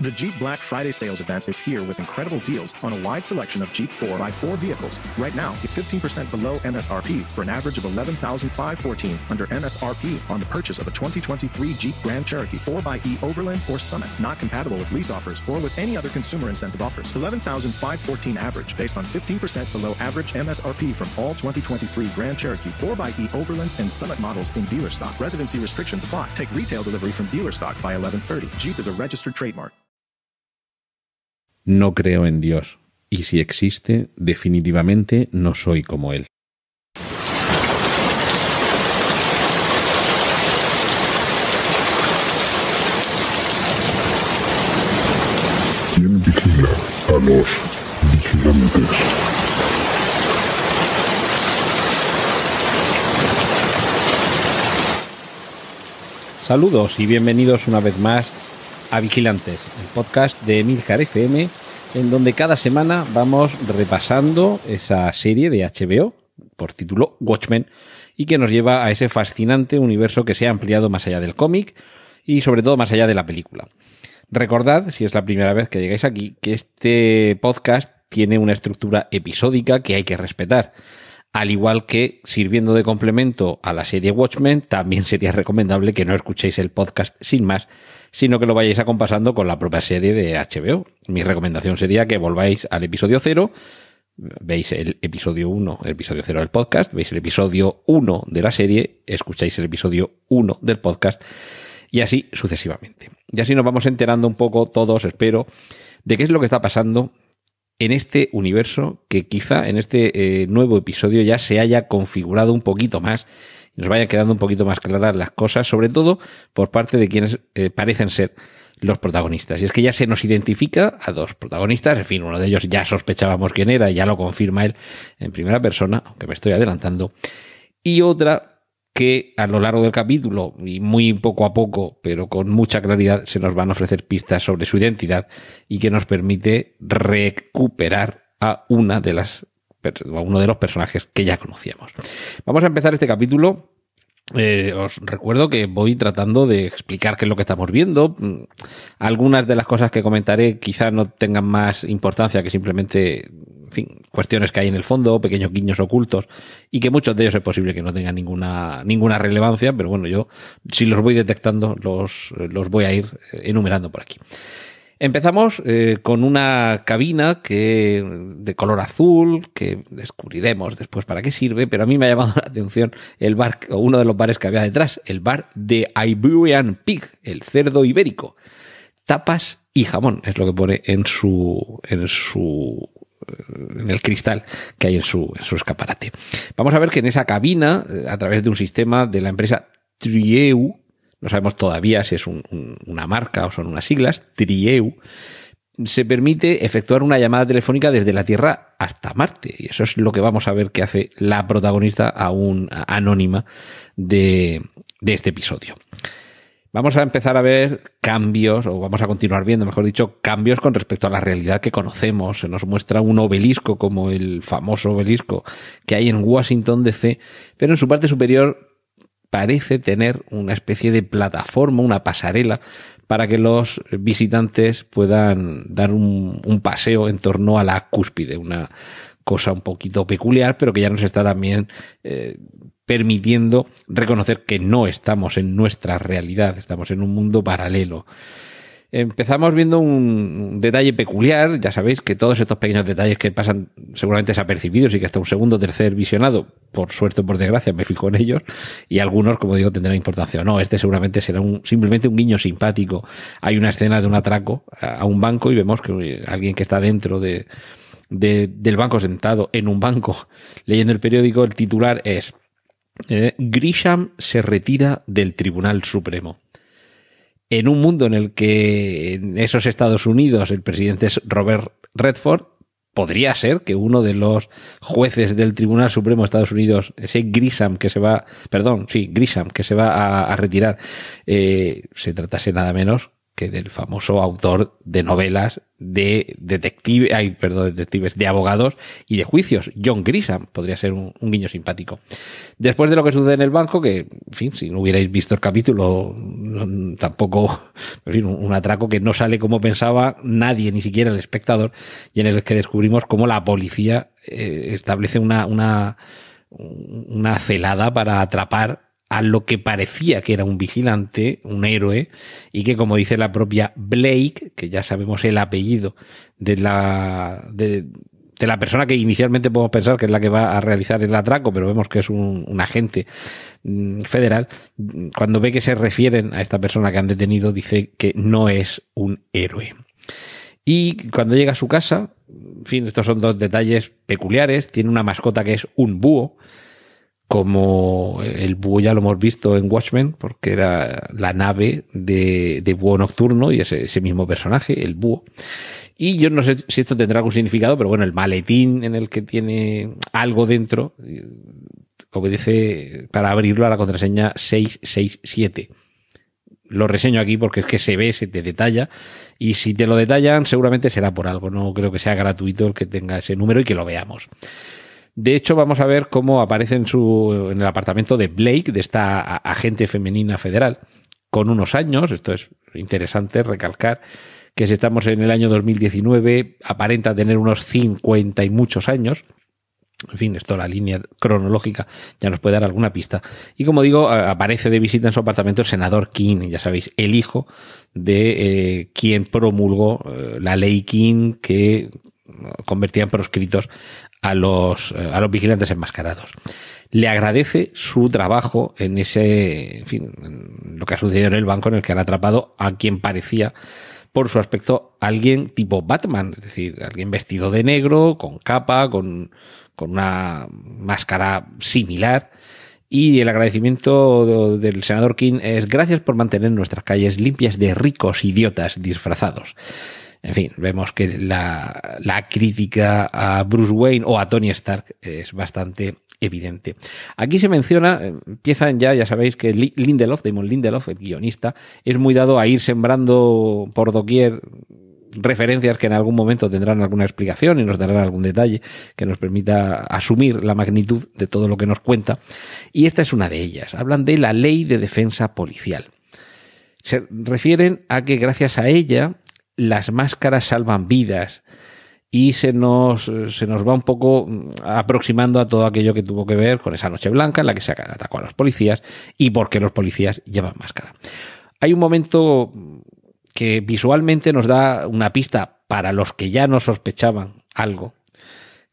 The Jeep Black Friday sales event is here with incredible deals on a wide selection of Jeep 4x4 vehicles. Right now, get 15% below MSRP for an average of 11514 under MSRP on the purchase of a 2023 Jeep Grand Cherokee 4xE Overland or Summit. Not compatible with lease offers or with any other consumer incentive offers. 11514 average based on 15% below average MSRP from all 2023 Grand Cherokee 4xE Overland and Summit models in dealer stock. Residency restrictions apply. Take retail delivery from dealer stock by 1130. Jeep is a registered trademark. No creo en Dios, y si existe, definitivamente no soy como Él. ¿Quién vigila a los vigilantes? Saludos y bienvenidos una vez más a Vigilantes, el podcast de Milcar FM, en donde cada semana vamos repasando esa serie de HBO por título Watchmen y que nos lleva a ese fascinante universo que se ha ampliado más allá del cómic y sobre todo más allá de la película. Recordad, si es la primera vez que llegáis aquí, que este podcast tiene una estructura episódica que hay que respetar. Al igual que sirviendo de complemento a la serie Watchmen, también sería recomendable que no escuchéis el podcast sin más, sino que lo vayáis acompasando con la propia serie de HBO. Mi recomendación sería que volváis al episodio 0, veis el episodio 1, el episodio 0 del podcast, veis el episodio 1 de la serie, escucháis el episodio 1 del podcast y así sucesivamente. Y así nos vamos enterando un poco todos, espero, de qué es lo que está pasando en este universo que quizá en este eh, nuevo episodio ya se haya configurado un poquito más y nos vayan quedando un poquito más claras las cosas, sobre todo por parte de quienes eh, parecen ser los protagonistas. Y es que ya se nos identifica a dos protagonistas, en fin, uno de ellos ya sospechábamos quién era, ya lo confirma él en primera persona, aunque me estoy adelantando, y otra que a lo largo del capítulo, y muy poco a poco, pero con mucha claridad, se nos van a ofrecer pistas sobre su identidad y que nos permite recuperar a una de las a uno de los personajes que ya conocíamos. Vamos a empezar este capítulo eh, os recuerdo que voy tratando de explicar qué es lo que estamos viendo. Algunas de las cosas que comentaré quizá no tengan más importancia que simplemente cuestiones que hay en el fondo, pequeños guiños ocultos, y que muchos de ellos es posible que no tengan ninguna, ninguna relevancia, pero bueno, yo si los voy detectando, los, los voy a ir enumerando por aquí. Empezamos eh, con una cabina que de color azul que descubriremos después para qué sirve, pero a mí me ha llamado la atención el bar o uno de los bares que había detrás, el bar de Iberian Pig, el cerdo ibérico. Tapas y jamón es lo que pone en su en su en el cristal que hay en su, en su escaparate. Vamos a ver que en esa cabina, eh, a través de un sistema de la empresa Trieu, no sabemos todavía si es una marca o son unas siglas, Trieu, se permite efectuar una llamada telefónica desde la Tierra hasta Marte. Y eso es lo que vamos a ver que hace la protagonista aún anónima de, de este episodio vamos a empezar a ver cambios, o vamos a continuar viendo, mejor dicho, cambios con respecto a la realidad que conocemos. Se nos muestra un obelisco como el famoso obelisco que hay en Washington DC, pero en su parte superior parece tener una especie de plataforma, una pasarela, para que los visitantes puedan dar un, paseo en torno a la cúspide, una cosa un poquito peculiar, pero que ya nos está también eh, permitiendo reconocer que no estamos en nuestra realidad, estamos en un mundo paralelo. Empezamos viendo un detalle peculiar, ya sabéis que todos estos pequeños detalles que pasan seguramente desapercibidos y que hasta un segundo o tercer visionado, por suerte o por desgracia, me fijo en ellos, y algunos, como digo, tendrán importancia. No, este seguramente será un, simplemente un guiño simpático. Hay una escena de un atraco a un banco y vemos que alguien que está dentro de, del banco sentado en un banco leyendo el periódico, el titular es eh, Grisham se retira del Tribunal Supremo. En un mundo en el que en esos Estados Unidos el presidente es Robert Redford, podría ser que uno de los jueces del Tribunal Supremo de Estados Unidos, ese Grisham que se va, perdón, sí, Grisham que se va a, retirar, eh, se tratase nada menos que del famoso autor de novelas de detective, ay, perdón, detectives, de abogados y de juicios, John Grisham, podría ser un, guiño simpático. Después de lo que sucede en el banco, que, en fin, si no hubierais visto el capítulo, tampoco, un, atraco que no sale como pensaba nadie, ni siquiera el espectador, y en el que descubrimos cómo la policía eh, establece una, una, una celada para atrapar a lo que parecía que era un vigilante, un héroe, y que como dice la propia Blake, que ya sabemos el apellido de la, de, la persona que inicialmente podemos pensar que es la que va a realizar el atraco, pero vemos que es un, agente mm, federal, cuando ve que se refieren a esta persona que han detenido, dice que no es un héroe. Y cuando llega a su casa, en fin, estos son dos detalles peculiares, tiene una mascota que es un búho, como el búho ya lo hemos visto en Watchmen, porque era la nave de, de búho nocturno y ese, ese mismo personaje, el búho. Y yo no sé si esto tendrá algún significado, pero bueno, el maletín en el que tiene algo dentro eh, obedece para abrirlo a la contraseña 667. Lo reseño aquí porque es que se ve, se te detalla. Y si te lo detallan, seguramente será por algo. No creo que sea gratuito el que tenga ese número y que lo veamos. De hecho, vamos a ver cómo aparece en, su, en el apartamento de Blake, de esta agente femenina federal, con unos años. Esto es interesante recalcar que si estamos en el año 2019, aparenta tener unos 50 y muchos años. En fin, esto la línea cronológica ya nos puede dar alguna pista. Y como digo, aparece de visita en su apartamento el senador King, ya sabéis, el hijo de eh, quien promulgó eh, la ley King que convertía en proscritos a los, eh, a los vigilantes enmascarados. Le agradece su trabajo en ese, en fin, lo que ha sucedido en el banco en el que han atrapado a quien parecía, por su aspecto, alguien tipo Batman, es decir, alguien vestido de negro, con capa, con, con una máscara similar. Y el agradecimiento del senador King es gracias por mantener nuestras calles limpias de ricos idiotas disfrazados. En fin, vemos que la, crítica a Bruce Wayne o a Tony Stark es bastante evidente. Aquí se menciona, empiezan ya, ya sabéis que Lindelof, Damon Lindelof, el guionista, es muy dado a ir sembrando por doquier referencias que en algún momento tendrán alguna explicación y nos darán algún detalle que nos permita asumir la magnitud de todo lo que nos cuenta. Y esta es una de ellas. Hablan de la ley de defensa policial. Se refieren a que gracias a ella las máscaras salvan vidas y se nos, se nos va un poco mm, aproximando a todo aquello que tuvo que ver con esa noche blanca en la que se atacó a los policías y por qué los policías llevan máscara. Hay un momento que visualmente nos da una pista para los que ya no sospechaban algo,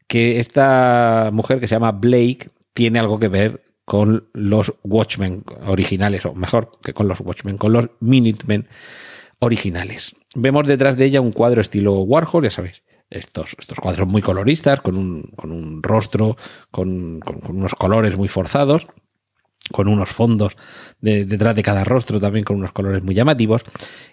que esta mujer que se llama Blake tiene algo que ver con los Watchmen originales, o mejor que con los Watchmen, con los Minutemen originales. Vemos detrás de ella un cuadro estilo Warhol, ya sabéis, estos, estos cuadros muy coloristas, con un, con un rostro, con, unos colores muy forzados, con unos fondos detrás de cada rostro también con unos colores muy llamativos.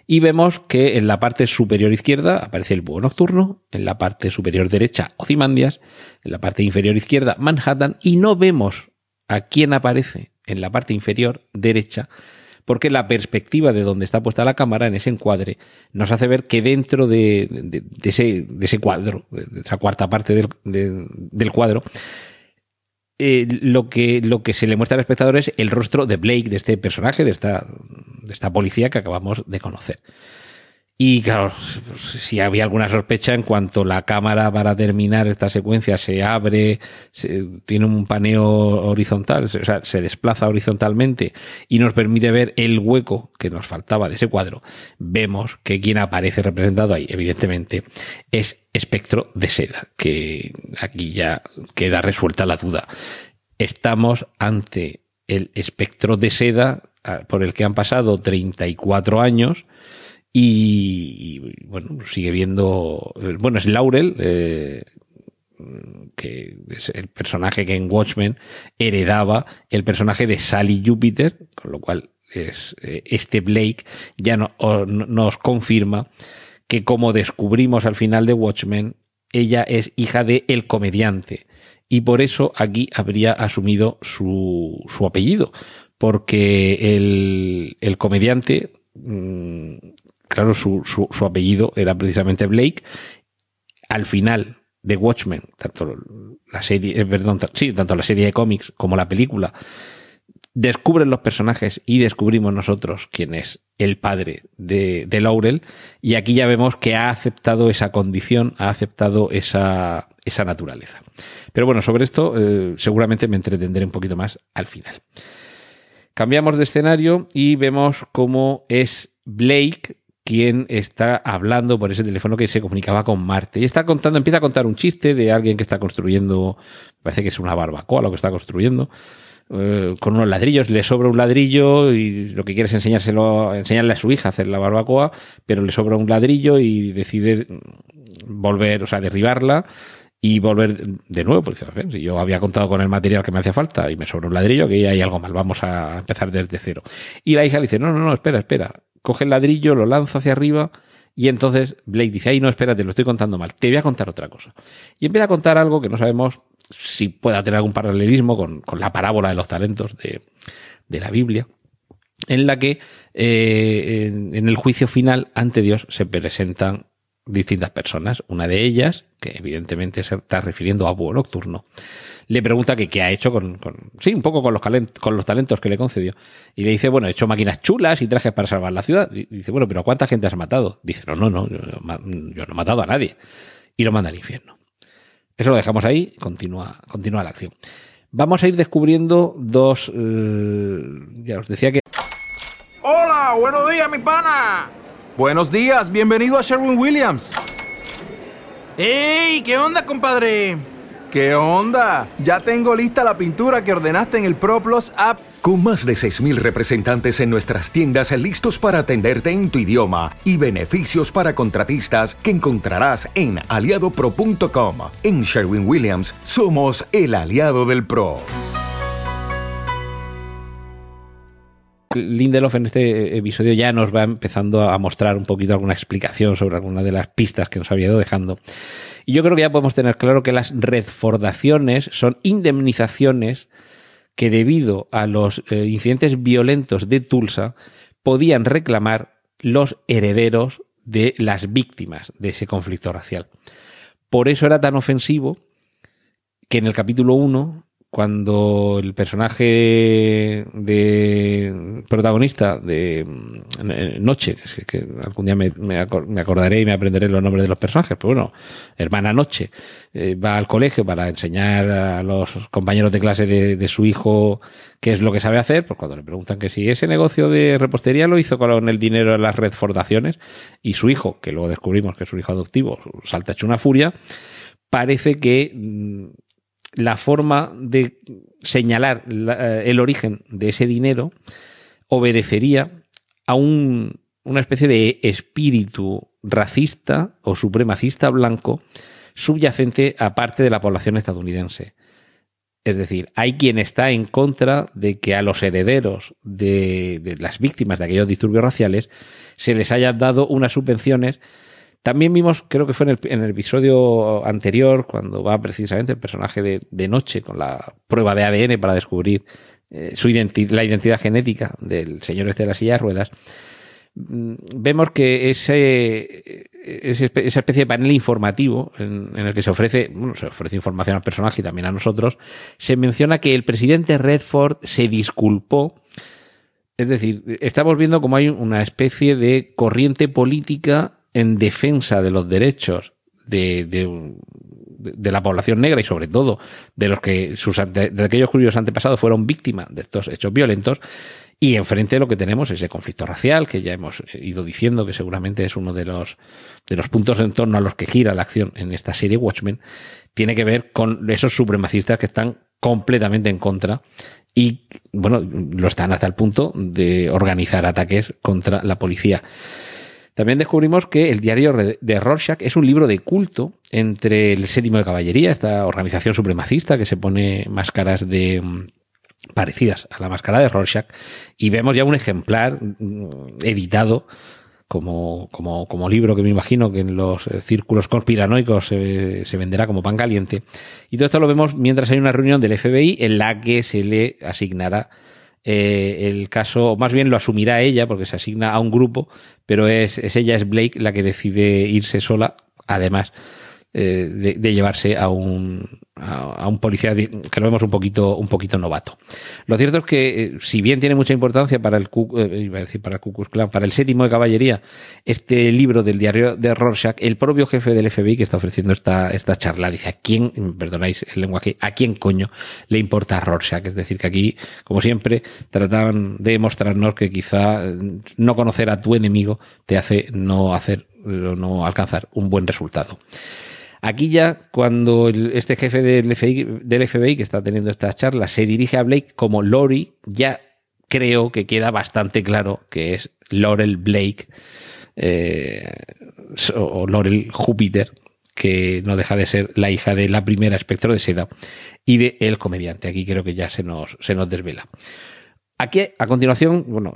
Y vemos que en la parte superior izquierda aparece el búho nocturno, en la parte superior derecha Ozymandias, en la parte inferior izquierda Manhattan, y no vemos a quién aparece en la parte inferior derecha porque la perspectiva de donde está puesta la cámara en ese encuadre nos hace ver que dentro de, ese, cuadro, de esa cuarta parte del, cuadro, eh, lo, que, lo que se le muestra al espectador es el rostro de Blake, de este personaje, de esta, de esta policía que acabamos de conocer. Y claro, si había alguna sospecha en cuanto la cámara para terminar esta secuencia se abre, tiene un paneo horizontal, o sea, se desplaza horizontalmente y nos permite ver el hueco que nos faltaba de ese cuadro, vemos que quien aparece representado ahí, evidentemente, es espectro de seda, que aquí ya queda resuelta la duda. Estamos ante el espectro de seda por el que han pasado 34 años, y, bueno, sigue viendo. Bueno, es Laurel, eh, que es el personaje que en Watchmen heredaba el personaje de Sally Jupiter, con lo cual es, eh, este Blake ya no, nos confirma que como descubrimos al final de Watchmen, ella es hija de el comediante. Y por eso aquí habría asumido su, su apellido. Porque el, el comediante mm, claro, su, su, apellido era precisamente Blake. Al final de Watchmen, tanto la serie, eh, perdón, sí, tanto la serie de cómics como la película, descubren los personajes y descubrimos nosotros quién es el padre de, de, Laurel. Y aquí ya vemos que ha aceptado esa condición, ha aceptado esa, esa naturaleza. Pero bueno, sobre esto eh, seguramente me entretendré un poquito más al final. Cambiamos de escenario y vemos cómo es Blake quien está hablando por ese teléfono que se comunicaba con Marte. Y está contando, empieza a contar un chiste de alguien que está construyendo, parece que es una barbacoa lo que está construyendo, eh, con unos ladrillos, le sobra un ladrillo y lo que quiere es enseñárselo, enseñarle a su hija a hacer la barbacoa, pero le sobra un ladrillo y decide volver, o sea, derribarla y volver de nuevo, porque yo había contado con el material que me hacía falta y me sobra un ladrillo, que hay algo mal, vamos a empezar desde cero. Y la hija dice, no, no, no, espera, espera, coge el ladrillo, lo lanza hacia arriba y entonces Blake dice, ay, no, espérate, lo estoy contando mal, te voy a contar otra cosa. Y empieza a contar algo que no sabemos si pueda tener algún paralelismo con, con la parábola de los talentos de, de la Biblia, en la que eh, en, en el juicio final ante Dios se presentan distintas personas. Una de ellas, que evidentemente se está refiriendo a Búho Nocturno, le pregunta que qué ha hecho con, con, sí, un poco con los, con los talentos que le concedió. Y le dice, bueno, he hecho máquinas chulas y trajes para salvar la ciudad. Y dice, bueno, pero ¿cuánta gente has matado? Dice, no, no, no, yo, yo no he matado a nadie. Y lo manda al infierno. Eso lo dejamos ahí, continúa, continúa la acción. Vamos a ir descubriendo dos, eh, ya os decía que... Hola, buenos días, mi pana. Buenos días, bienvenido a Sherwin Williams. ¡Ey! ¿Qué onda, compadre? ¿Qué onda? Ya tengo lista la pintura que ordenaste en el ProPlus app. Con más de 6.000 representantes en nuestras tiendas listos para atenderte en tu idioma y beneficios para contratistas que encontrarás en aliadopro.com. En Sherwin Williams somos el aliado del PRO. Lindelof en este episodio ya nos va empezando a mostrar un poquito alguna explicación sobre alguna de las pistas que nos había ido dejando. Y yo creo que ya podemos tener claro que las redfordaciones son indemnizaciones que debido a los eh, incidentes violentos de Tulsa podían reclamar los herederos de las víctimas de ese conflicto racial. Por eso era tan ofensivo que en el capítulo 1 cuando el personaje de protagonista de Noche, que, algún día me, acordaré y me aprenderé los nombres de los personajes, pero bueno, hermana Noche, eh, va al colegio para enseñar a los compañeros de clase de, su hijo qué es lo que sabe hacer, pues cuando le preguntan que si ese negocio de repostería lo hizo con el dinero de las redfordaciones y su hijo, que luego descubrimos que es su hijo adoptivo, salta hecho una furia, parece que mm, la forma de señalar la, el origen de ese dinero obedecería a un, una especie de espíritu racista o supremacista blanco subyacente a parte de la población estadounidense. Es decir, hay quien está en contra de que a los herederos de, de las víctimas de aquellos disturbios raciales se les hayan dado unas subvenciones también vimos, creo que fue en el, episodio anterior, cuando va precisamente el personaje de, Noche con la prueba de ADN para descubrir eh, su identi la identidad genética del señor este de la silla de ruedas. Vemos que ese, ese, esa especie de panel informativo en, en, el que se ofrece, bueno, se ofrece información al personaje y también a nosotros, se menciona que el presidente Redford se disculpó es decir, estamos viendo como hay una especie de corriente política en defensa de los derechos de, de, la población negra y sobre todo de los que sus de aquellos cuyos antepasados fueron víctimas de estos hechos violentos y enfrente de lo que tenemos ese conflicto racial que ya hemos ido diciendo que seguramente es uno de los de los puntos en torno a los que gira la acción en esta serie Watchmen tiene que ver con esos supremacistas que están completamente en contra y bueno lo están hasta el punto de organizar ataques contra la policía también descubrimos que el diario de Rorschach es un libro de culto entre el séptimo de caballería, esta organización supremacista que se pone máscaras de mm, parecidas a la máscara de Rorschach, y vemos ya un ejemplar mm, editado como, como, como libro que me imagino que en los círculos conspiranoicos se, se venderá como pan caliente. Y todo esto lo vemos mientras hay una reunión del FBI en la que se le asignará eh, el caso, o más bien lo asumirá ella, porque se asigna a un grupo, pero es, es ella, es Blake, la que decide irse sola, además eh, de, de llevarse a un, a, un policía que lo vemos un poquito, un poquito novato. Lo cierto es que, eh, si bien tiene mucha importancia para el, eh, iba para el Ku para el séptimo de caballería, este libro del diario de Rorschach, el propio jefe del FBI que está ofreciendo esta, esta charla dice, ¿a quién, perdonáis el lenguaje, a quién coño le importa Rorschach? Es decir, que aquí, como siempre, trataban de mostrarnos que quizá eh, no conocer a tu enemigo te hace no hacer, no alcanzar un buen resultado. Aquí ya, cuando el- este jefe del FBI, del FBI que está teniendo estas charlas se dirige a Blake como Lori, ya creo que queda bastante claro que es Laurel Blake eh, o Laurel Júpiter, que no deja de ser la hija de la primera espectro de seda y de el comediante. Aquí creo que ya se nos, se nos desvela. Aquí, a continuación, bueno,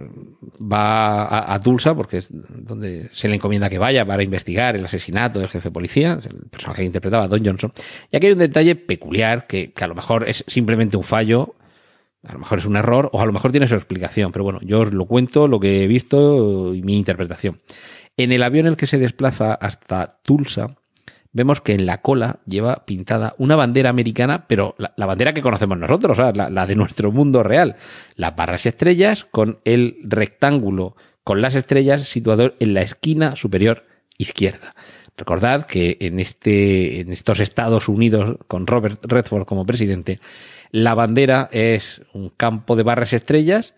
va a, Tulsa, porque es donde se le encomienda que vaya para investigar el asesinato del jefe de policía, el personaje que interpretaba a Don Johnson. Y aquí hay un detalle peculiar que, que a lo mejor es simplemente un fallo, a lo mejor es un error, o a lo mejor tiene su explicación, pero bueno, yo os lo cuento, lo que he visto y mi interpretación. En el avión en el que se desplaza hasta Tulsa, vemos que en la cola lleva pintada una bandera americana, pero la, bandera que conocemos nosotros. La, la de nuestro mundo real. Las barras y estrellas con el rectángulo con las estrellas situado en la esquina superior izquierda. Recordad que en, este, en estos Estados Unidos, con Robert Redford como presidente, la bandera es un campo de barras estrellas,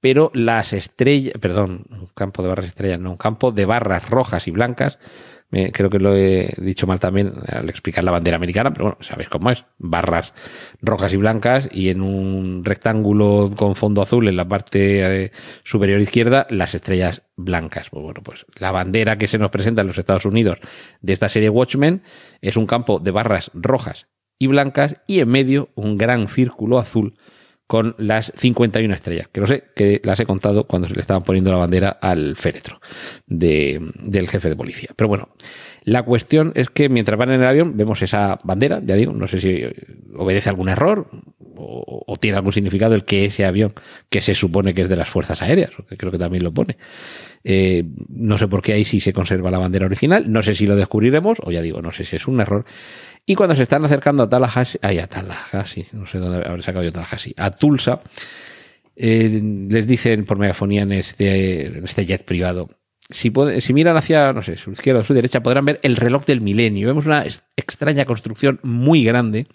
pero las estrellas, perdón, un campo de barras estrellas, no, un campo de barras rojas y blancas. Creo que lo he dicho mal también al explicar la bandera americana, pero bueno, sabéis cómo es. Barras rojas y blancas y en un rectángulo con fondo azul en la parte eh, superior izquierda las estrellas blancas. Pues bueno, pues la bandera que se nos presenta en los Estados Unidos de esta serie Watchmen es un campo de barras rojas y blancas y en medio un gran círculo azul con las 51 estrellas, que no sé, que las he contado cuando se le estaban poniendo la bandera al féretro de- del jefe de policía. Pero bueno, la cuestión es que mientras van en el avión vemos esa bandera, ya digo, no sé si obedece algún error o, o tiene algún significado el que ese avión, que se supone que es de las fuerzas aéreas, que creo que también lo pone. Eh, no sé por qué ahí sí se conserva la bandera original, no sé si lo descubriremos, o ya digo, no sé si es un error. Y cuando se están acercando a Tallahassee, ay, a Tallahassee, no sé dónde habré sacado yo Tallahassee, a Tulsa, eh, les dicen por megafonía en este, este jet privado, si, puede- si miran hacia, no sé, su izquierda o su derecha, podrán ver el reloj del milenio. Vemos una extraña construcción muy grande.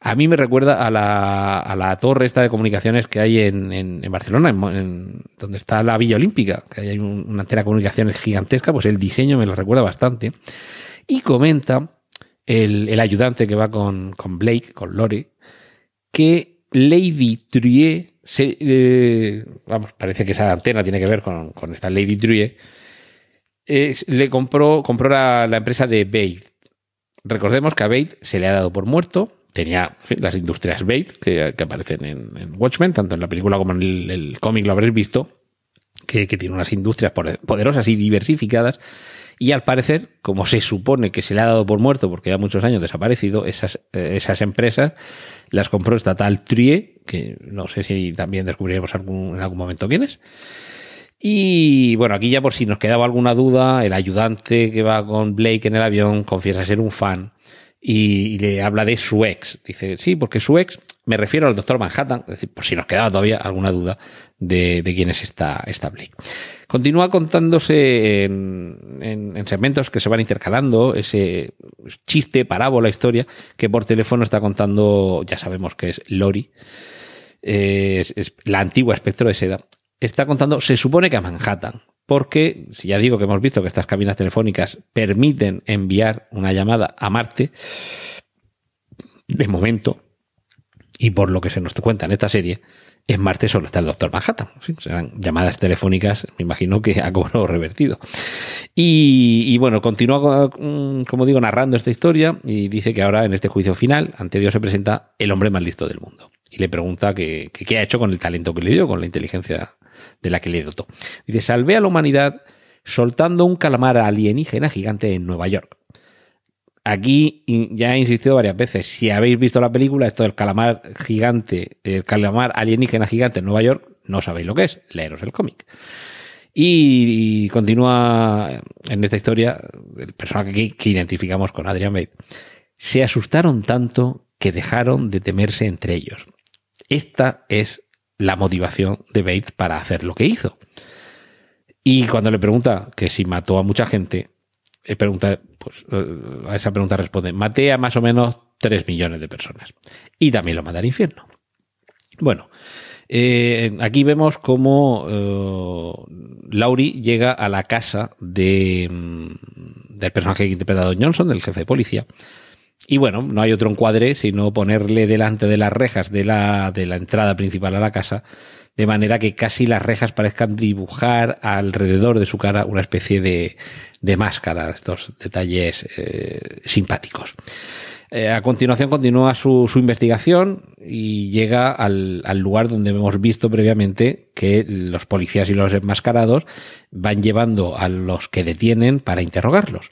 A mí me recuerda a la, a la torre esta de comunicaciones que hay en, en- en Barcelona, en donde está la Villa Olímpica, que hay un- una antena de comunicaciones gigantesca, pues el diseño me lo recuerda bastante. Y comenta el, ayudante que va con, con Blake, con Lori, que Lady Trier, se, eh, vamos, parece que esa antena tiene que ver con, con esta Lady Trier, es- le compró, compró la, la empresa de Bate. Recordemos que a Bate se le ha dado por muerto. Tenía las industrias Bate que, aparecen en, en Watchmen, tanto en la película como en el, el cómic lo habréis visto, que, que tiene unas industrias poder- poderosas y diversificadas. Y al parecer, como se supone que se le ha dado por muerto porque ya muchos años desaparecido, esas, eh, esas empresas las compró esta tal Trier, que no sé si también descubriremos algún- en algún momento quién es. Y bueno, aquí ya por si nos quedaba alguna duda, el ayudante que va con Blake en el avión confiesa ser un fan y, y le habla de su ex. Dice, sí, porque su ex, me refiero al doctor Manhattan, es decir, por si nos quedaba todavía alguna duda de, quién es esta, esta Blake. Continúa contándose en, en- en segmentos que se van intercalando ese chiste, parábola, historia, que por teléfono está contando, ya sabemos que es Lori, es, es la antigua espectro de seda, está contando, se supone que a Manhattan, porque si ya digo que hemos visto que estas cabinas telefónicas permiten enviar una llamada a Marte, de momento, y por lo que se nos cuenta en esta serie, en Marte solo está el Doctor Manhattan. Serán llamadas telefónicas, me imagino que a cobro revertido. Y, bueno, continúa, mm, como digo, narrando esta historia y dice que ahora en este juicio final, ante Dios se presenta el hombre más listo del mundo. Y le pregunta qué ha hecho con el talento que le dio, con la inteligencia de la que le dotó. Dice, salvé a la humanidad soltando un calamar alienígena gigante en Nueva York. Aquí ya he insistido varias veces. Si habéis visto la película, esto del calamar gigante, el calamar alienígena gigante en Nueva York, no sabéis lo que es. Leeros el cómic. Y, continúa en esta historia el personaje que, identificamos con Adrian Bate. Se asustaron tanto que dejaron de temerse entre ellos. Esta es la motivación de Bates para hacer lo que hizo. Y cuando le pregunta que si mató a mucha gente, pregunta, pues, a esa pregunta responde, maté a más o menos 3 millones de personas. Y también lo mandé al infierno. Bueno, eh, aquí vemos cómo eh, Laurie llega a la casa de, mm, del personaje interpretado Johnson, del jefe de policía, y bueno, no hay otro encuadre sino ponerle delante de las rejas de la, de la entrada principal a la casa, de manera que casi las rejas parezcan dibujar alrededor de su cara una especie de, de máscara, estos detalles eh, simpáticos. Eh, a continuación continúa su, su investigación y llega al, al, lugar donde hemos visto previamente que los policías y los enmascarados van llevando a los que detienen para interrogarlos.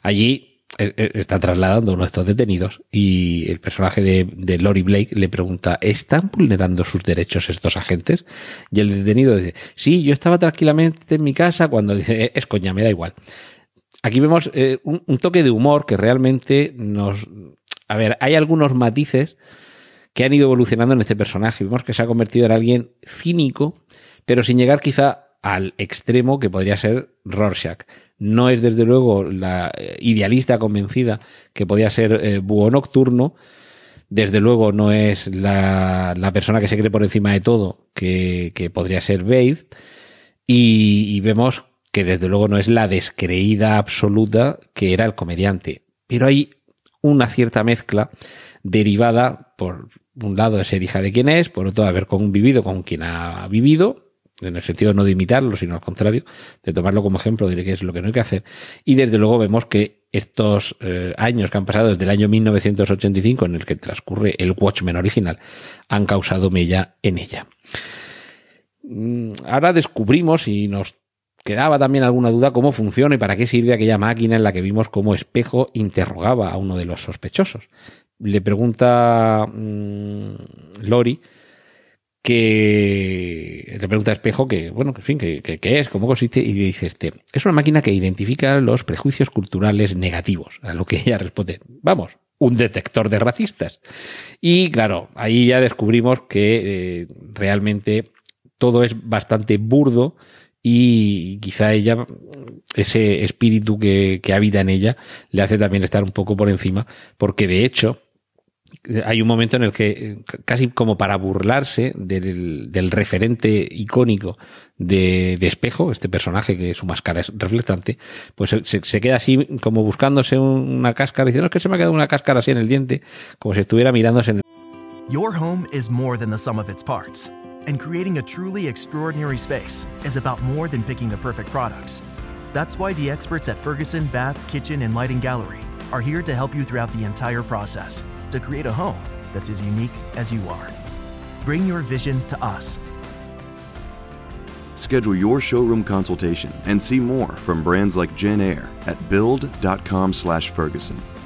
Allí está trasladando uno de estos detenidos y el personaje de, de Lori Blake le pregunta, ¿están vulnerando sus derechos estos agentes? Y el detenido dice, sí, yo estaba tranquilamente en mi casa cuando dice, eh, es coña, me da igual. Aquí vemos un, un, toque de humor que realmente nos... A ver, hay algunos matices que han ido evolucionando en este personaje. Vemos que se ha convertido en alguien cínico, pero sin llegar quizá al extremo que podría ser Rorschach no es desde luego la eh, idealista convencida que podía ser eh, Búho Nocturno, desde luego no es la, la, persona que se cree por encima de todo que, que podría ser Babe, y, y, vemos que desde luego no es la descreída absoluta que era el comediante. Pero hay una cierta mezcla derivada por un lado de ser hija de quien es, por otro haber convivido con quien ha vivido, en el sentido no de imitarlo, sino al contrario, de tomarlo como ejemplo de qué es lo que no hay que hacer. Y desde luego vemos que estos eh, años que han pasado desde el año 1985, en el que transcurre el Watchmen original, han causado mella en ella. Mm, ahora descubrimos y nos quedaba también alguna duda cómo funciona y para qué sirve aquella máquina en la que vimos cómo espejo interrogaba a uno de los sospechosos. Le pregunta mmm, Lori que le pregunta a Espejo que, bueno, en fin, que, es, cómo consiste, y dice este, es una máquina que identifica los prejuicios culturales negativos, a lo que ella responde, vamos, un detector de racistas. Y claro, ahí ya descubrimos que eh, realmente todo es bastante burdo y quizá ella, ese espíritu que, que habita en ella, le hace también estar un poco por encima, porque de hecho, hay un momento en el que, casi como para burlarse del, referente icónico de, de, Espejo, este personaje que su máscara es reflectante, pues se, se queda así como buscándose una cáscara, diciendo, no, es que se me ha quedado una cáscara así en el diente, como si estuviera mirándose en el... Your home is more than the sum of its parts, and creating a truly extraordinary space is about more than picking the perfect products. That's why the experts at Ferguson Bath, Kitchen, and Lighting Gallery are here to help you throughout the entire process to create a home that's as unique as you are. Bring your vision to us. Schedule your showroom consultation and see more from brands like Jen Air at build.com/ferguson.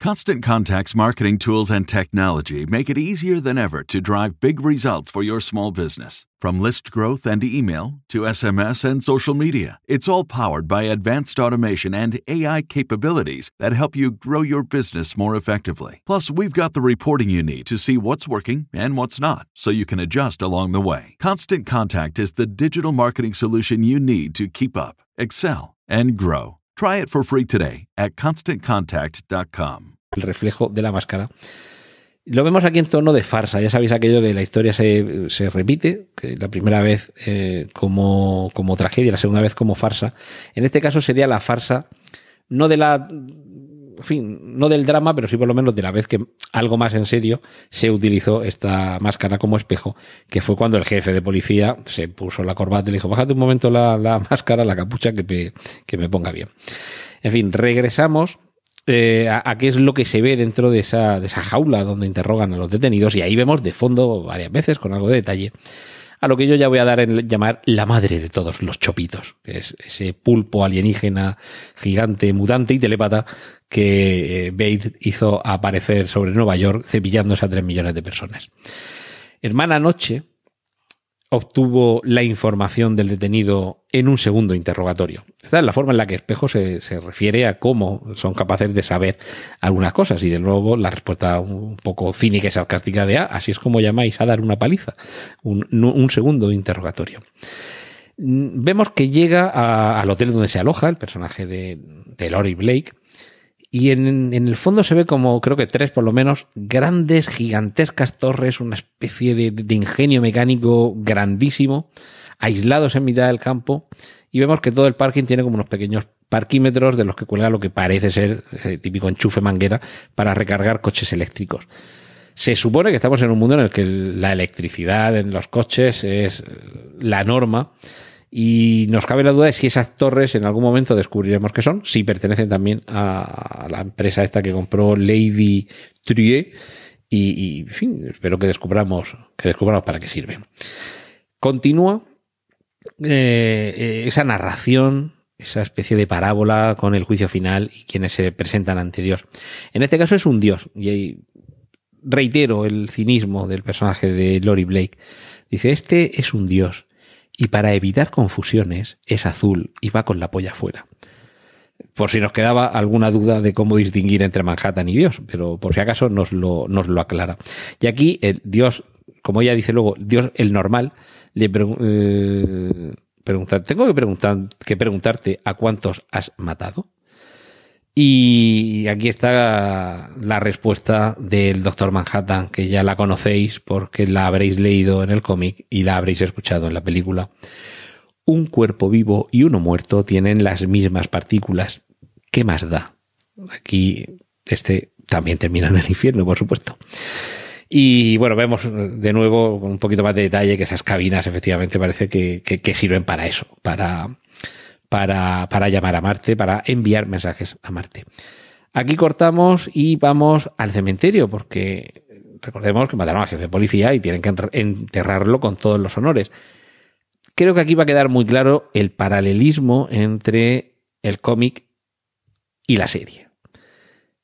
Constant Contact's marketing tools and technology make it easier than ever to drive big results for your small business. From list growth and email to SMS and social media, it's all powered by advanced automation and AI capabilities that help you grow your business more effectively. Plus, we've got the reporting you need to see what's working and what's not, so you can adjust along the way. Constant Contact is the digital marketing solution you need to keep up, excel, and grow. Try it for free today at constantcontact.com. El reflejo de la máscara. Lo vemos aquí en tono de farsa. Ya sabéis aquello que la historia se, se repite, que la primera vez eh, como, como tragedia, la segunda vez como farsa. En este caso sería la farsa, no de la en fin, no del drama, pero sí por lo menos de la vez que algo más en serio se utilizó esta máscara como espejo, que fue cuando el jefe de policía se puso la corbata y le dijo, bájate un momento la, la máscara, la capucha, que me, que me ponga bien. En fin, regresamos eh, a, a, qué es lo que se ve dentro de esa, de esa jaula donde interrogan a los detenidos y ahí vemos de fondo varias veces, con algo de detalle, a lo que yo ya voy a dar en llamar la madre de todos los chopitos, que es ese pulpo alienígena gigante, mutante y telepata que eh, Bates hizo aparecer sobre Nueva York cepillándose a tres millones de personas. Hermana Noche obtuvo la información del detenido en un segundo interrogatorio. Esta es la forma en la que Espejo se, se, refiere a cómo son capaces de saber algunas cosas. Y de nuevo la respuesta un poco cínica y sarcástica de, ah, así es como llamáis a dar una paliza. Un, un segundo interrogatorio. Vemos que llega al hotel donde se aloja el personaje de, de Lori Blake y en, en, el fondo se ve como, creo que tres por lo menos, grandes, gigantescas torres, una especie de, de, ingenio mecánico grandísimo, aislados en mitad del campo, y vemos que todo el parking tiene como unos pequeños parquímetros de los que cuelga lo que parece ser el típico enchufe manguera para recargar coches eléctricos. Se supone que estamos en un mundo en el que la electricidad en los coches es la norma, y nos cabe la duda de si esas torres en algún momento descubriremos que son, si pertenecen también a la empresa esta que compró Lady Trier. Y, en fin, espero que descubramos, que descubramos para qué sirven. Continúa eh, esa narración, esa especie de parábola con el juicio final y quienes se presentan ante Dios. En este caso es un Dios, y reitero el cinismo del personaje de Lori Blake. Dice, este es un Dios y para evitar confusiones es azul y va con la polla fuera. Por si nos quedaba alguna duda de cómo distinguir entre Manhattan y Dios, pero por si acaso nos lo, nos lo aclara. Y aquí Dios, como ella dice luego, Dios el normal, le eh, pregunta, tengo que preguntarte a cuántos has matado. Y aquí está la respuesta del Doctor Manhattan, que ya la conocéis porque la habréis leído en el cómic y la habréis escuchado en la película. Un cuerpo vivo y uno muerto tienen las mismas partículas. ¿Qué más da? Aquí este también termina en el infierno, por supuesto. Y bueno, vemos de nuevo un poquito más de detalle que esas cabinas efectivamente parece que, que sirven para eso, para para, llamar a Marte, para enviar mensajes a Marte. Aquí cortamos y vamos al cementerio, porque recordemos que mataron al jefe de policía y tienen que enterrarlo con todos los honores. Creo que aquí va a quedar muy claro el paralelismo entre el cómic y la serie.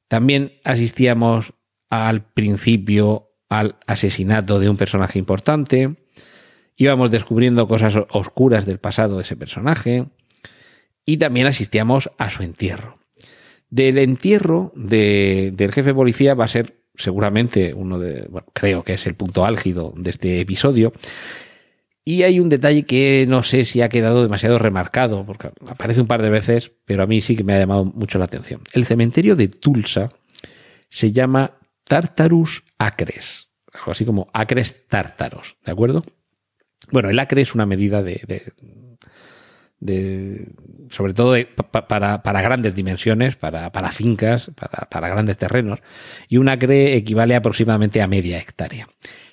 También asistíamos al principio al asesinato de un personaje importante, íbamos descubriendo cosas oscuras del pasado de ese personaje, y también asistíamos a su entierro. Del entierro de, del jefe de policía va a ser seguramente uno de, bueno, creo que es el punto álgido de este episodio. Y hay un detalle que no sé si ha quedado demasiado remarcado, porque aparece un par de veces, pero a mí sí que me ha llamado mucho la atención. El cementerio de Tulsa se llama Tartarus Acres, algo así como Acres Tártaros, ¿de acuerdo? Bueno, el acre es una medida de, sobre todo para, grandes dimensiones, para, fincas, para, grandes terrenos, y un acre equivale aproximadamente a media hectárea.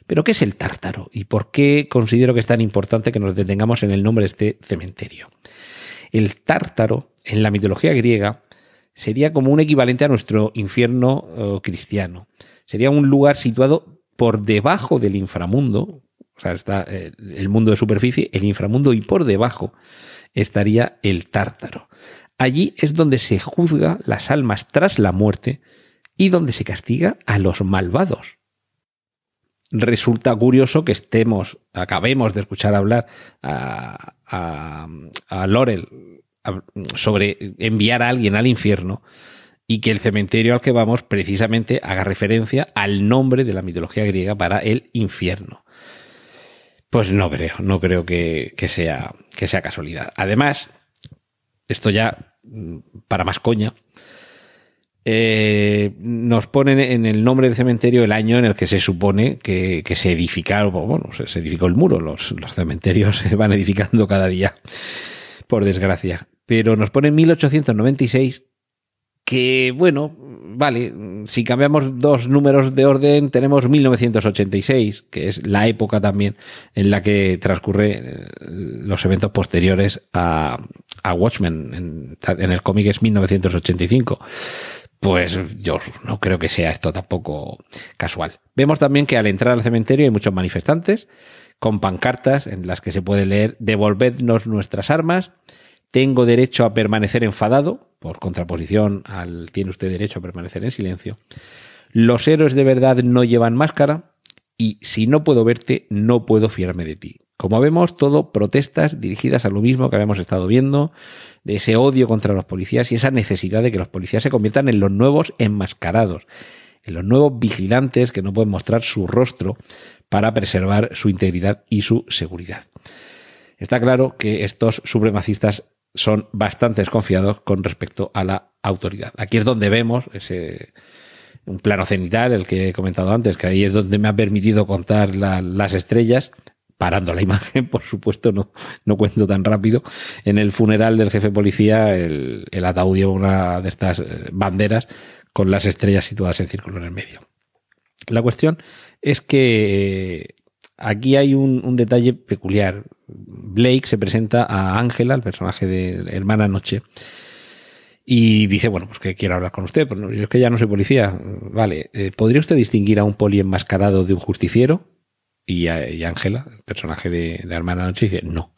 Pero ¿qué es el tártaro? ¿Y por qué considero que es tan importante que nos detengamos en el nombre de este cementerio? El tártaro, en la mitología griega, sería como un equivalente a nuestro infierno uh, cristiano. Sería un lugar situado por debajo del inframundo, o sea, está eh, el mundo de superficie, el inframundo y por debajo estaría el tártaro. Allí es donde se juzga las almas tras la muerte y donde se castiga a los malvados. Resulta curioso que estemos, acabemos de escuchar hablar a, a, a Laurel sobre enviar a alguien al infierno y que el cementerio al que vamos precisamente haga referencia al nombre de la mitología griega para el infierno. Pues no creo, no creo que, que, sea, que sea casualidad. Además, esto ya mm, para más coña, eh, nos ponen en el nombre del cementerio el año en el que se supone que, que se edificaron, bueno, se, edificó el muro. Los, los, cementerios se van edificando cada día, por desgracia. Pero nos pone 1896 que bueno, vale, si cambiamos dos números de orden, tenemos 1986, que es la época también en la que transcurre eh, los eventos posteriores a, a Watchmen. En, en el cómic es 1985. Pues yo no creo que sea esto tampoco casual. Vemos también que al entrar al cementerio hay muchos manifestantes con pancartas en las que se puede leer devolvednos nuestras armas, tengo derecho a permanecer enfadado, por contraposición al tiene usted derecho a permanecer en silencio. Los héroes de verdad no llevan máscara y si no puedo verte, no puedo fiarme de ti. Como vemos, todo protestas dirigidas a lo mismo que habíamos estado viendo, de ese odio contra los policías y esa necesidad de que los policías se conviertan en los nuevos enmascarados, en los nuevos vigilantes que no pueden mostrar su rostro para preservar su integridad y su seguridad. Está claro que estos supremacistas son bastante desconfiados con respecto a la autoridad. Aquí es donde vemos ese un plano cenital, el que he comentado antes, que ahí es donde me ha permitido contar las estrellas, parando la imagen, por supuesto, no, no cuento tan rápido. En el funeral del jefe de policía, el, el ataúd lleva una de estas eh, banderas con las estrellas situadas en círculo en el medio. La cuestión es que eh, aquí hay un, un detalle peculiar. Blake se presenta a Ángela, el personaje de Hermana Noche, y dice, bueno, pues que quiero hablar con usted, pero yo es que ya no soy policía. Vale, eh, ¿podría usted distinguir a un poli enmascarado de un justiciero? Y Ángela, el personaje de, de Hermana Noche, dice, no.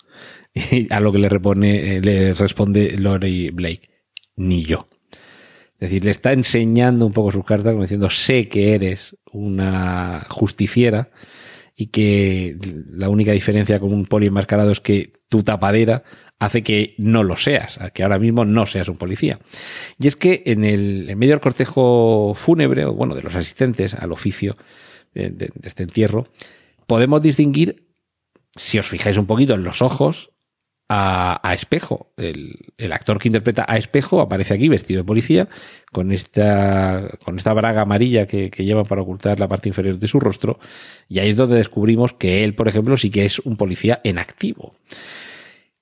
Y a lo que le, repone, eh, le responde Lori Blake, ni yo. Es decir, le está enseñando un poco sus cartas, como diciendo, sé que eres una justiciera y que la única diferencia con un poli enmascarado es que tu tapadera hace que no lo seas, que ahora mismo no seas un policía. Y es que en el en medio del cortejo fúnebre, o bueno, de los asistentes al oficio de, de, de este entierro, podemos distinguir, si os fijáis un poquito en los ojos, a, Espejo. El, el, actor que interpreta a Espejo aparece aquí vestido de policía, con esta, con esta braga amarilla que, que, lleva para ocultar la parte inferior de su rostro. Y ahí es donde descubrimos que él, por ejemplo, sí que es un policía en activo.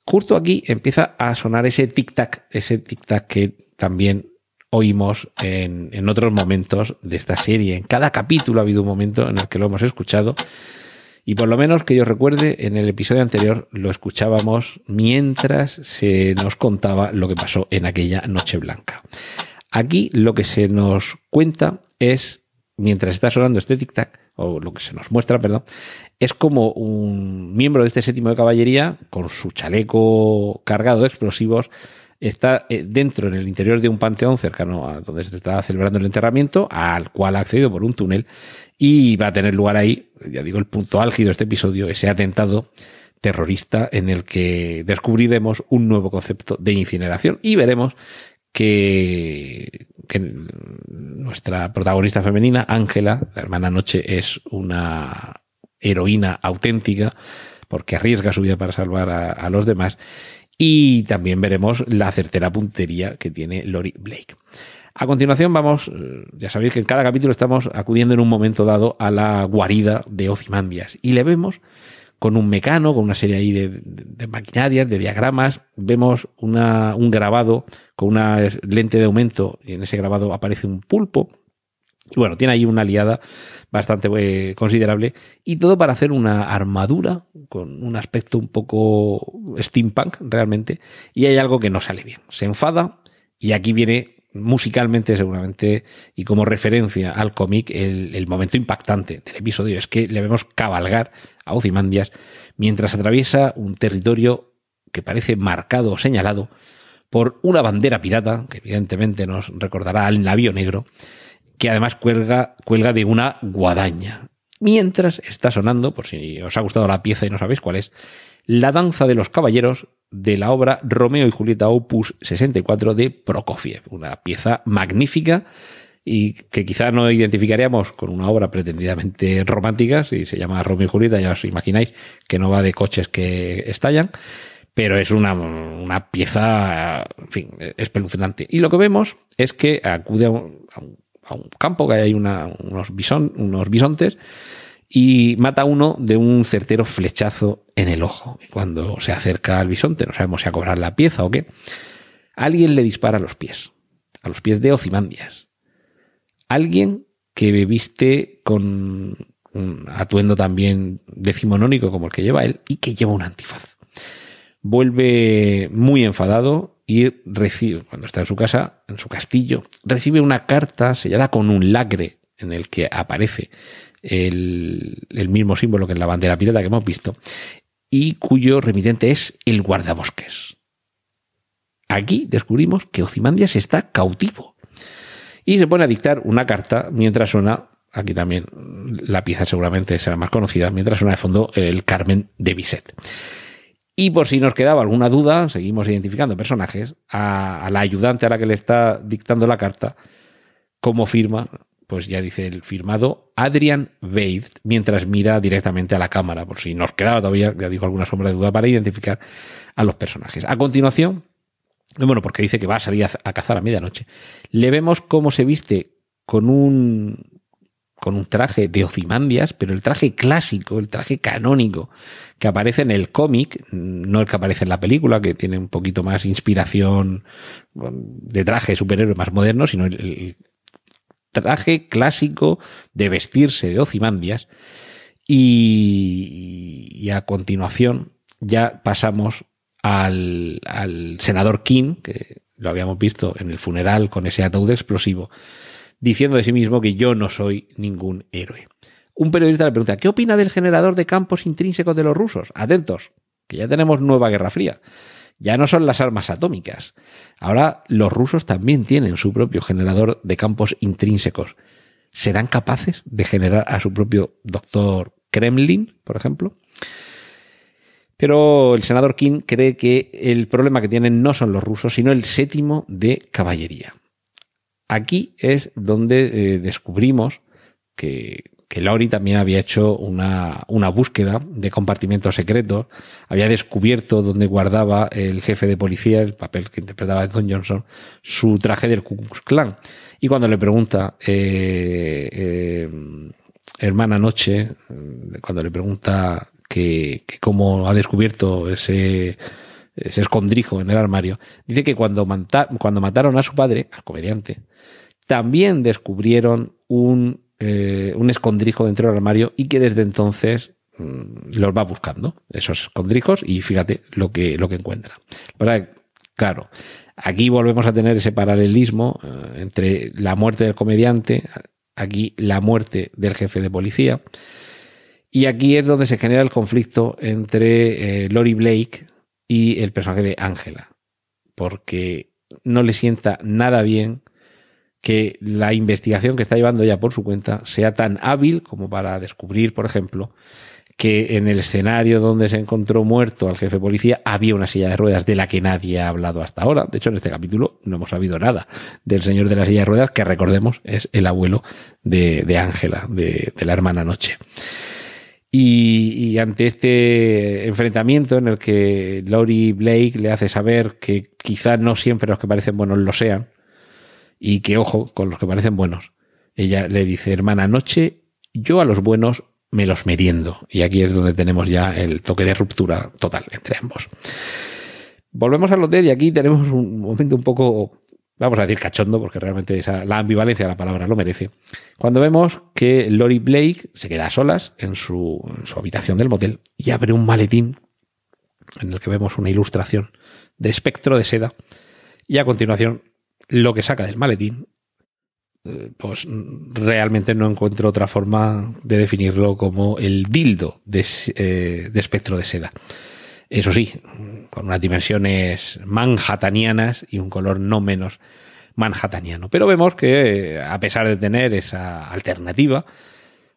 Justo aquí empieza a sonar ese tic-tac, ese tic-tac que también oímos en, en otros momentos de esta serie. En cada capítulo ha habido un momento en el que lo hemos escuchado. Y por lo menos que yo recuerde, en el episodio anterior lo escuchábamos mientras se nos contaba lo que pasó en aquella Noche Blanca. Aquí lo que se nos cuenta es, mientras está sonando este tic-tac, o lo que se nos muestra, perdón, es como un miembro de este séptimo de caballería, con su chaleco cargado de explosivos, está eh, dentro en el interior de un panteón cercano a donde se está celebrando el enterramiento, al cual ha accedido por un túnel, y va a tener lugar ahí, ya digo, el punto álgido de este episodio, ese atentado terrorista en el que descubriremos un nuevo concepto de incineración y veremos que, nuestra protagonista femenina, Ángela, la hermana Noche, es una heroína auténtica porque arriesga su vida para salvar a los demás y también veremos la certera puntería que tiene Lori Blake. A continuación vamos, ya sabéis que en cada capítulo estamos acudiendo en un momento dado a la guarida de Ozymandias. Y le vemos con un mecano, con una serie ahí de, de, maquinarias, de diagramas, vemos una, un grabado con una lente de aumento y en ese grabado aparece un pulpo. Y bueno, tiene ahí una aliada bastante eh, considerable. Y todo para hacer una armadura con un aspecto un poco steampunk realmente. Y hay algo que no sale bien. Se enfada y aquí viene musicalmente seguramente y como referencia al cómic el, el, momento impactante del episodio. Es que le vemos cabalgar a Ozymandias mientras atraviesa un territorio que parece marcado o señalado por una bandera pirata que evidentemente nos recordará al navío negro que además cuelga, cuelga de una guadaña mientras está sonando por si os ha gustado la pieza y no sabéis cuál es la danza de los caballeros de la obra Romeo y Julieta Opus 64 de Prokofiev, una pieza magnífica y que quizá no identificaríamos con una obra pretendidamente romántica, si se llama Romeo y Julieta, ya os imagináis que no va de coches que estallan, pero es una, una pieza, en fin, espeluznante. Y lo que vemos es que acude a un, a un campo, que hay unos, bison, unos bisontes, y mata a uno de un certero flechazo en el ojo. Cuando se acerca al bisonte, no sabemos si a cobrar la pieza o qué, alguien le dispara a los pies, a los pies de Ocimandias. Alguien que viste con un atuendo también decimonónico como el que lleva él y que lleva un antifaz. Vuelve muy enfadado recibe, cuando está en su casa, en su castillo, recibe una carta sellada con un lacre en el que aparece el, el mismo símbolo que en la bandera pirata que hemos visto, y cuyo remitente es el guardabosques. Aquí descubrimos que Ozymandias está cautivo y se pone a dictar una carta mientras suena, aquí también la pieza seguramente será más conocida, mientras suena de fondo el Carmen de Bizet. Y por si nos quedaba alguna duda, seguimos identificando personajes, a, la ayudante a la que le está dictando la carta, como firma, pues ya dice el firmado Adrian Veid, mientras mira directamente a la cámara, por si nos quedaba todavía, ya digo, alguna sombra de duda para identificar a los personajes. A continuación, bueno, porque dice que va a salir a, cazar a medianoche, le vemos cómo se viste con un con un traje de Ozymandias, pero el traje clásico, el traje canónico que aparece en el cómic, no el que aparece en la película, que tiene un poquito más inspiración de traje superhéroe más moderno, sino el, traje clásico de vestirse de Ozymandias. Y, a continuación ya pasamos al, al senador King, que lo habíamos visto en el funeral con ese ataúd explosivo, diciendo de sí mismo que yo no soy ningún héroe. Un periodista le pregunta, ¿qué opina del generador de campos intrínsecos de los rusos? Atentos, que ya tenemos nueva Guerra Fría. Ya no son las armas atómicas. Ahora los rusos también tienen su propio generador de campos intrínsecos. ¿Serán capaces de generar a su propio doctor Kremlin, por ejemplo? Pero el senador King cree que el problema que tienen no son los rusos, sino el séptimo de caballería. Aquí es donde eh, descubrimos que que Lori también había hecho una, búsqueda de compartimentos secretos, había descubierto dónde guardaba el jefe de policía, el papel que interpretaba Don Johnson, su traje del Ku Klux Klan. Y cuando le pregunta, eh, eh, hermana Noche, cuando le pregunta que cómo ha descubierto ese, ese escondrijo en el armario, dice que cuando, cuando mataron a su padre, al comediante, también descubrieron un eh, un escondrijo dentro del armario y que desde entonces mm, los va buscando, esos escondrijos, y fíjate lo que, lo que encuentra. claro, aquí volvemos a tener ese paralelismo eh, entre la muerte del comediante, aquí la muerte del jefe de policía, y aquí es donde se genera el conflicto entre eh, Lori Blake y el personaje de Angela, porque no le sienta nada bien que la investigación que está llevando ella por su cuenta sea tan hábil como para descubrir, por ejemplo, que en el escenario donde se encontró muerto al jefe de policía había una silla de ruedas de la que nadie ha hablado hasta ahora. De hecho, en este capítulo no hemos sabido nada del señor de la silla de ruedas, que recordemos es el abuelo de Ángela, de, de, la hermana Noche. Y, ante este enfrentamiento en el que Laurie Blake le hace saber que quizá no siempre los que parecen buenos lo sean, y que ojo con los que parecen buenos. Ella le dice, hermana, anoche yo a los buenos me los meriendo. Y aquí es donde tenemos ya el toque de ruptura total entre ambos. Volvemos al hotel y aquí tenemos un momento un poco, vamos a decir cachondo, porque realmente esa, la ambivalencia de la palabra lo merece. Cuando vemos que Lori Blake se queda a solas en su, habitación del motel y abre un maletín en el que vemos una ilustración de espectro de seda y a continuación lo que saca del maletín, eh, pues realmente no encuentro otra forma de definirlo como el dildo de, eh, de espectro de seda. Eso sí, con unas dimensiones manhattanianas y un color no menos manhattaniano. Pero vemos que, a pesar de tener esa alternativa,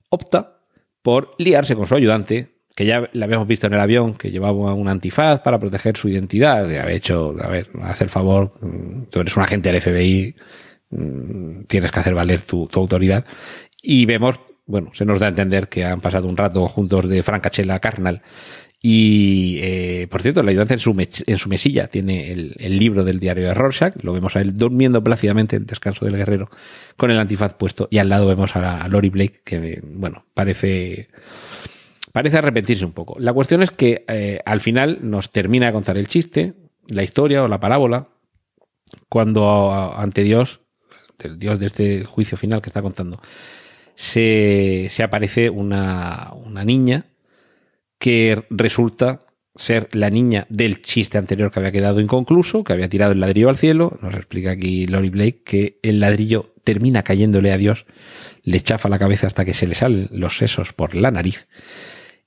opta por liarse con su ayudante, que ya le habíamos visto en el avión, que llevaba un antifaz para proteger su identidad, de haber hecho, a ver, hacer favor, mm, tú eres un agente del FBI, mm, tienes que hacer valer tu, autoridad. Y vemos, bueno, se nos da a entender que han pasado un rato juntos de francachela carnal. Y, eh, por cierto, el ayudante en su, en su mesilla tiene el, libro del diario de Rorschach, lo vemos a él durmiendo plácidamente en el descanso del guerrero, con el antifaz puesto, y al lado vemos a, a Lori Blake, que, bueno, parece parece arrepentirse un poco. La cuestión es que eh, al final nos termina de contar el chiste, la historia o la parábola, cuando ante Dios, el Dios de este juicio final que está contando, se, se aparece una, una niña que resulta ser la niña del chiste anterior que había quedado inconcluso, que había tirado el ladrillo al cielo. Nos explica aquí Lori Blake que el ladrillo termina cayéndole a Dios, le chafa la cabeza hasta que se le salen los sesos por la nariz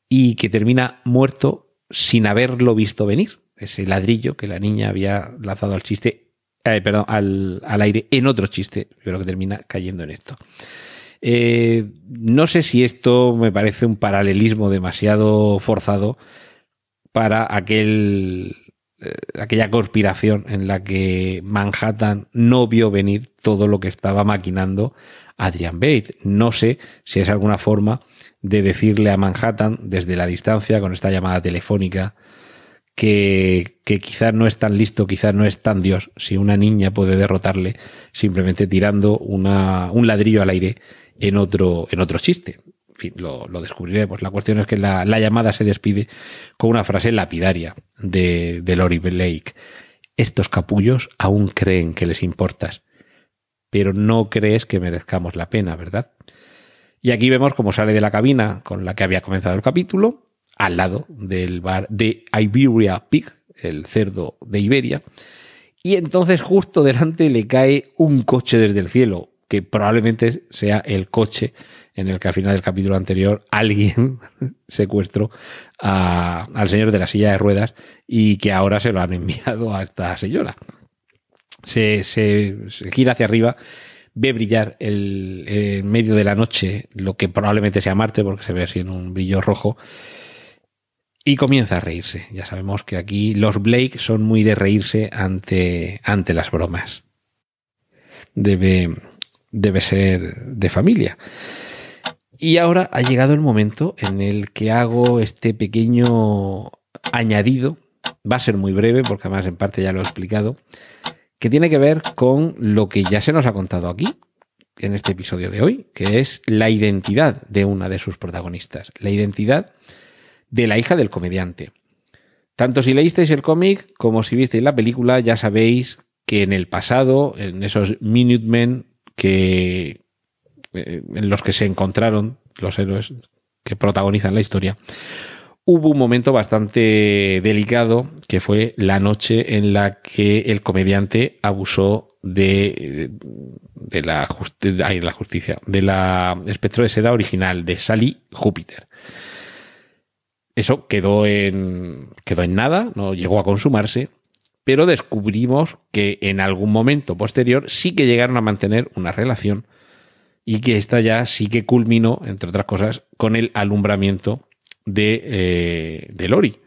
y que termina muerto sin haberlo visto venir. Ese ladrillo que la niña había lanzado al chiste, eh, perdón, al, al, aire en otro chiste, pero que termina cayendo en esto. Eh, no sé si esto me parece un paralelismo demasiado forzado para aquel eh, aquella conspiración en la que Manhattan no vio venir todo lo que estaba maquinando Adrian Bate. No sé si es alguna forma de decirle a Manhattan desde la distancia con esta llamada telefónica que, que quizás no es tan listo, quizás no es tan Dios, si una niña puede derrotarle simplemente tirando una, un ladrillo al aire en otro, en otro chiste. En fin, lo, lo descubriremos. La cuestión es que la, la, llamada se despide con una frase lapidaria de, de Lori Blake. Estos capullos aún creen que les importas, pero no crees que merezcamos la pena, ¿verdad? Y aquí vemos cómo sale de la cabina con la que había comenzado el capítulo, al lado del bar de Iberia Pig, el cerdo de Iberia, y entonces justo delante le cae un coche desde el cielo, que probablemente sea el coche en el que al final del capítulo anterior alguien secuestró a, al señor de la silla de ruedas y que ahora se lo han enviado a esta señora. Se, se, gira hacia arriba, ve brillar el, en medio de la noche lo que probablemente sea Marte, porque se ve así en un brillo rojo, y comienza a reírse. Ya sabemos que aquí los Blake son muy de reírse ante, ante las bromas. Debe, debe ser de familia. Y ahora ha llegado el momento en el que hago este pequeño añadido. Va a ser muy breve, porque además en parte ya lo he explicado, que tiene que ver con lo que ya se nos ha contado aquí, en este episodio de hoy, que es la identidad de una de sus protagonistas, la identidad de la hija del comediante. Tanto si leísteis el cómic como si visteis la película, ya sabéis que en el pasado, en esos Minutemen que eh, en los que se encontraron los héroes que protagonizan la historia, hubo un momento bastante delicado que fue la noche en la que el comediante abusó de, de, la, justicia, de la espectro de seda original de Sally Júpiter. Eso quedó en, quedó en nada, no llegó a consumarse, pero descubrimos que en algún momento posterior sí que llegaron a mantener una relación y que esta ya sí que culminó, entre otras cosas, con el alumbramiento de, eh, de Lori.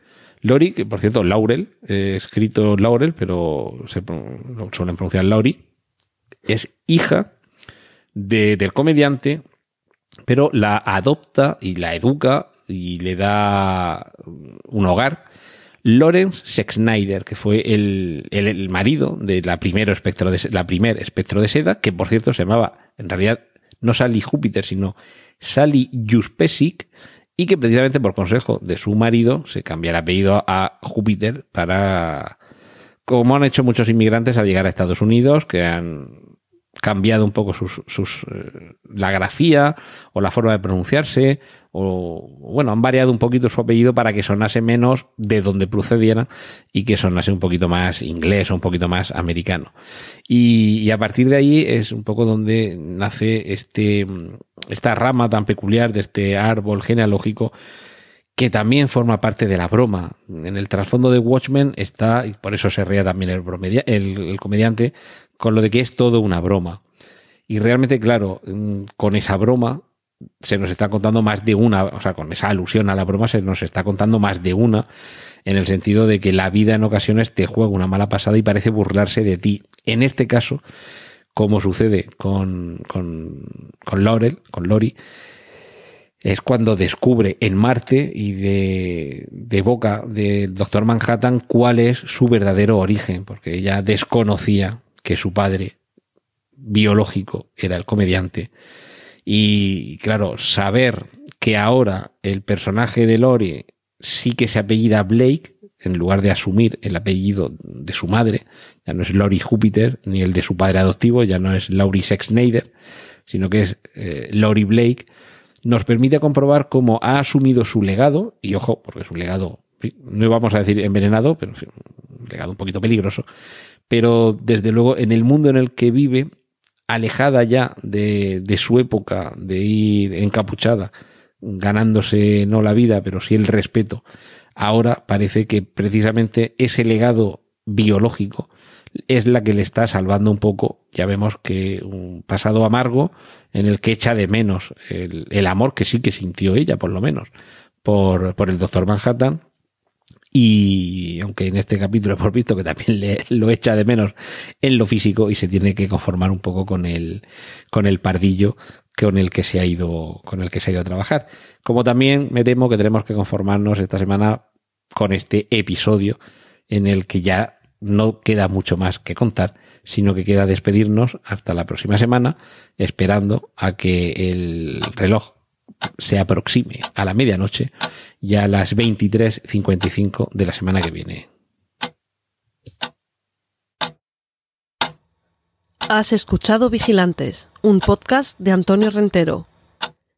Lori, que por cierto, Laurel, escrito Laurel, pero suelen pronunciar Lauri, es hija de, del comediante, pero la adopta y la educa y le da un hogar. Lawrence Sexsnyder, que fue el, el, marido de la primero espectro de la primer espectro de seda, que por cierto se llamaba, en realidad, no Sally Júpiter, sino Sally Juspesic, y que precisamente por consejo de su marido se cambia el apellido a Júpiter para, como han hecho muchos inmigrantes al llegar a Estados Unidos, que han cambiado un poco sus, sus eh, la grafía o la forma de pronunciarse o bueno, han variado un poquito su apellido para que sonase menos de donde procediera y que sonase un poquito más inglés o un poquito más americano. Y, a partir de ahí es un poco donde nace este, esta rama tan peculiar de este árbol genealógico que también forma parte de la broma. En el trasfondo de Watchmen está, y por eso se ría también el comediante, con lo de que es todo una broma. Y realmente, claro, con esa broma se nos está contando más de una, o sea, con esa alusión a la broma se nos está contando más de una, en el sentido de que la vida en ocasiones te juega una mala pasada y parece burlarse de ti. En este caso, como sucede con, con, con Laurel, con Lori, es cuando descubre en Marte y de, de boca del Doctor Manhattan cuál es su verdadero origen, porque ella desconocía que su padre biológico era el comediante. Y claro, saber que ahora el personaje de Lori sí que se apellida Blake, en lugar de asumir el apellido de su madre, ya no es Lori Júpiter, ni el de su padre adoptivo, ya no es Laurie Sexnader, sino que es eh, Lori Blake, nos permite comprobar cómo ha asumido su legado, y ojo, porque es un legado, no vamos a decir envenenado, pero un legado un poquito peligroso, pero desde luego en el mundo en el que vive alejada ya de, de su época de ir encapuchada, ganándose no la vida, pero sí el respeto, ahora parece que precisamente ese legado biológico es la que le está salvando un poco. Ya vemos que un pasado amargo en el que echa de menos el, amor que sí que sintió ella, por lo menos, por, por el doctor Manhattan. Y aunque en este capítulo hemos visto que también le, lo echa de menos en lo físico y se tiene que conformar un poco con el, con el pardillo con el que se ha ido, con el que se ha ido a trabajar. Como también me temo que tenemos que conformarnos esta semana con este episodio en el que ya no queda mucho más que contar, sino que queda despedirnos hasta la próxima semana, esperando a que el reloj se aproxime a la medianoche, ya a las 23.55 de la semana que viene. Has escuchado Vigilantes, un podcast de Antonio Rentero.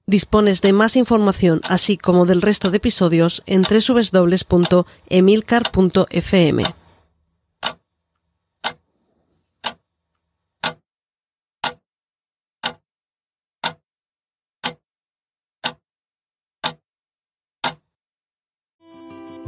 Dispones de más información, así como del resto de episodios, en www.emilcar.fm.